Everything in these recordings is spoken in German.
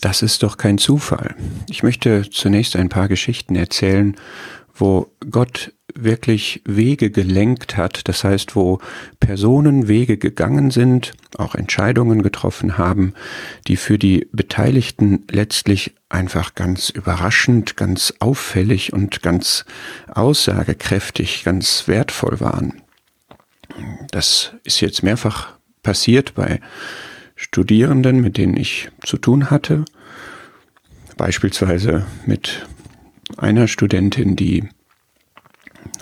Das ist doch kein Zufall. Ich möchte zunächst ein paar Geschichten erzählen, wo Gott wirklich Wege gelenkt hat, das heißt, wo Personen Wege gegangen sind, auch Entscheidungen getroffen haben, die für die Beteiligten letztlich einfach ganz überraschend, ganz auffällig und ganz aussagekräftig, ganz wertvoll waren. Das ist jetzt mehrfach passiert bei Studierenden, mit denen ich zu tun hatte, beispielsweise mit einer Studentin, die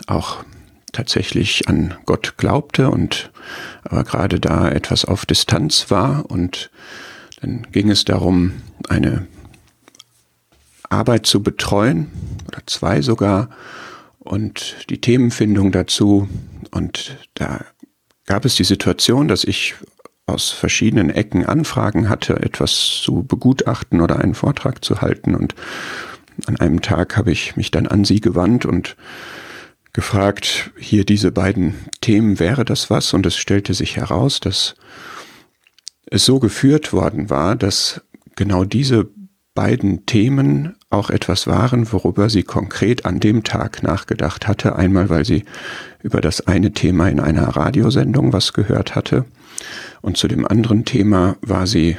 auch tatsächlich an Gott glaubte und aber gerade da etwas auf Distanz war. Und dann ging es darum, eine Arbeit zu betreuen oder zwei sogar und die Themenfindung dazu. Und da gab es die Situation, dass ich aus verschiedenen Ecken Anfragen hatte, etwas zu begutachten oder einen Vortrag zu halten und an einem Tag habe ich mich dann an sie gewandt und gefragt, hier diese beiden Themen, wäre das was? Und es stellte sich heraus, dass es so geführt worden war, dass genau diese beiden Themen auch etwas waren, worüber sie konkret an dem Tag nachgedacht hatte. Einmal, weil sie über das eine Thema in einer Radiosendung was gehört hatte. Und zu dem anderen Thema war sie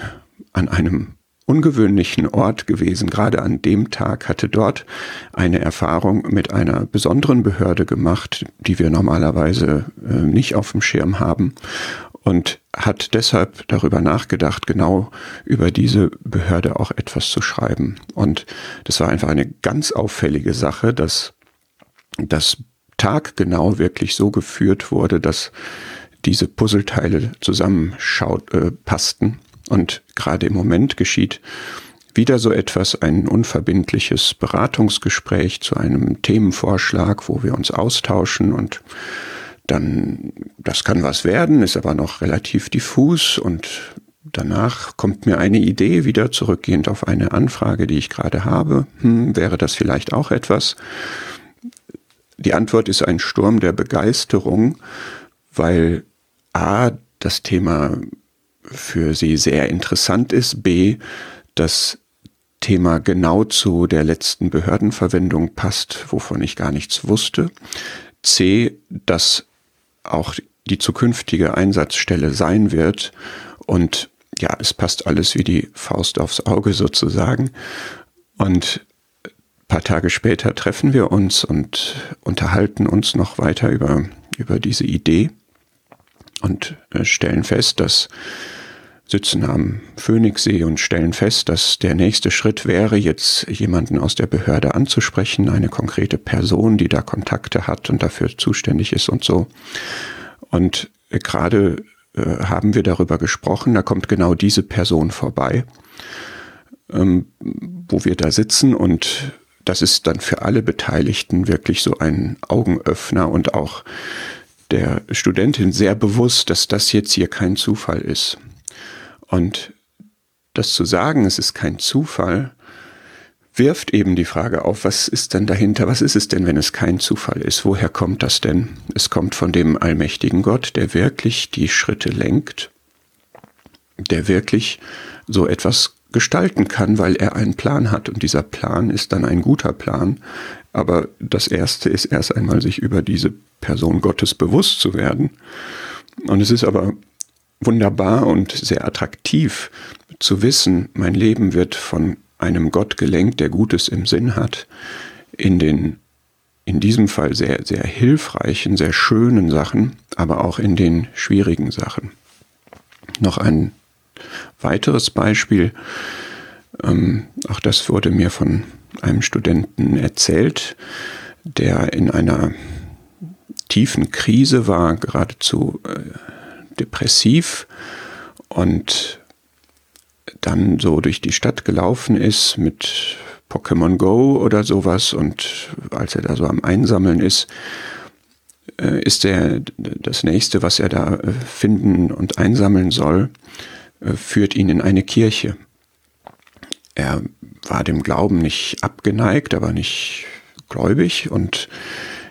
an einem ungewöhnlichen Ort gewesen. Gerade an dem Tag hatte dort eine Erfahrung mit einer besonderen Behörde gemacht, die wir normalerweise äh, nicht auf dem Schirm haben und hat deshalb darüber nachgedacht, genau über diese Behörde auch etwas zu schreiben. Und das war einfach eine ganz auffällige Sache, dass das taggenau wirklich so geführt wurde, dass diese Puzzleteile zusammenschaut, äh, und gerade im Moment geschieht wieder so etwas, ein unverbindliches Beratungsgespräch zu einem Themenvorschlag, wo wir uns austauschen und dann, das kann was werden, ist aber noch relativ diffus und danach kommt mir eine Idee wieder zurückgehend auf eine Anfrage, die ich gerade habe. Hm, wäre das vielleicht auch etwas? Die Antwort ist ein Sturm der Begeisterung, weil A, das Thema für sie sehr interessant ist, b, das Thema genau zu der letzten Behördenverwendung passt, wovon ich gar nichts wusste, c, dass auch die zukünftige Einsatzstelle sein wird. Und ja, es passt alles wie die Faust aufs Auge sozusagen. Und paar Tage später treffen wir uns und unterhalten uns noch weiter über, über diese Idee und äh, stellen fest, dass sitzen am Phoenixsee und stellen fest, dass der nächste Schritt wäre, jetzt jemanden aus der Behörde anzusprechen, eine konkrete Person, die da Kontakte hat und dafür zuständig ist und so. Und äh, gerade äh, haben wir darüber gesprochen, da kommt genau diese Person vorbei, ähm, wo wir da sitzen und das ist dann für alle Beteiligten wirklich so ein Augenöffner und auch der Studentin sehr bewusst, dass das jetzt hier kein Zufall ist. Und das zu sagen, es ist kein Zufall, wirft eben die Frage auf, was ist denn dahinter? Was ist es denn, wenn es kein Zufall ist? Woher kommt das denn? Es kommt von dem allmächtigen Gott, der wirklich die Schritte lenkt, der wirklich so etwas gestalten kann, weil er einen Plan hat. Und dieser Plan ist dann ein guter Plan. Aber das Erste ist erst einmal, sich über diese Person Gottes bewusst zu werden. Und es ist aber wunderbar und sehr attraktiv zu wissen, mein Leben wird von einem Gott gelenkt, der Gutes im Sinn hat, in den in diesem Fall sehr, sehr hilfreichen, sehr schönen Sachen, aber auch in den schwierigen Sachen. Noch ein weiteres Beispiel, ähm, auch das wurde mir von einem Studenten erzählt, der in einer tiefen Krise war, geradezu äh, depressiv und dann so durch die Stadt gelaufen ist mit Pokémon Go oder sowas und als er da so am Einsammeln ist, äh, ist er das nächste, was er da äh, finden und einsammeln soll, äh, führt ihn in eine Kirche. Er war dem Glauben nicht abgeneigt, aber nicht gläubig und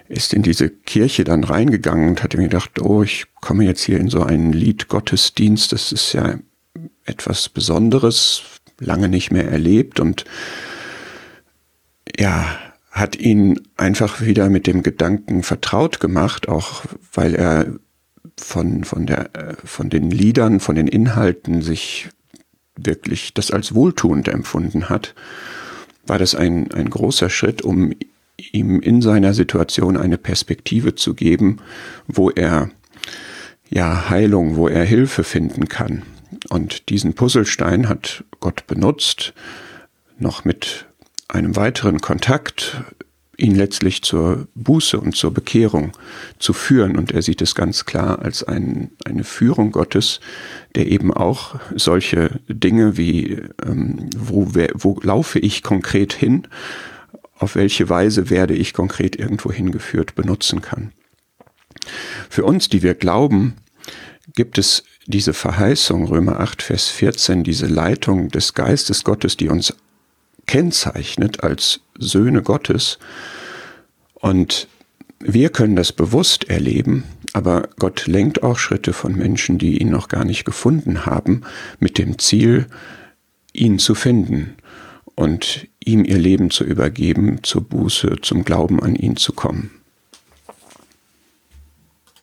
ist in diese Kirche dann reingegangen und hat mir gedacht, oh, ich komme jetzt hier in so einen Liedgottesdienst, das ist ja etwas Besonderes, lange nicht mehr erlebt und ja, hat ihn einfach wieder mit dem Gedanken vertraut gemacht, auch weil er von, von, der, von den Liedern, von den Inhalten sich wirklich das als wohltuend empfunden hat, war das ein, ein großer Schritt, um ihm in seiner Situation eine Perspektive zu geben, wo er ja Heilung, wo er Hilfe finden kann. Und diesen Puzzlestein hat Gott benutzt, noch mit einem weiteren Kontakt ihn letztlich zur Buße und zur Bekehrung zu führen. Und er sieht es ganz klar als ein, eine Führung Gottes, der eben auch solche Dinge wie, ähm, wo, wo laufe ich konkret hin, auf welche Weise werde ich konkret irgendwo hingeführt, benutzen kann. Für uns, die wir glauben, gibt es diese Verheißung, Römer 8, Vers 14, diese Leitung des Geistes Gottes, die uns kennzeichnet als Söhne Gottes. Und wir können das bewusst erleben, aber Gott lenkt auch Schritte von Menschen, die ihn noch gar nicht gefunden haben, mit dem Ziel, ihn zu finden und ihm ihr Leben zu übergeben, zur Buße, zum Glauben an ihn zu kommen.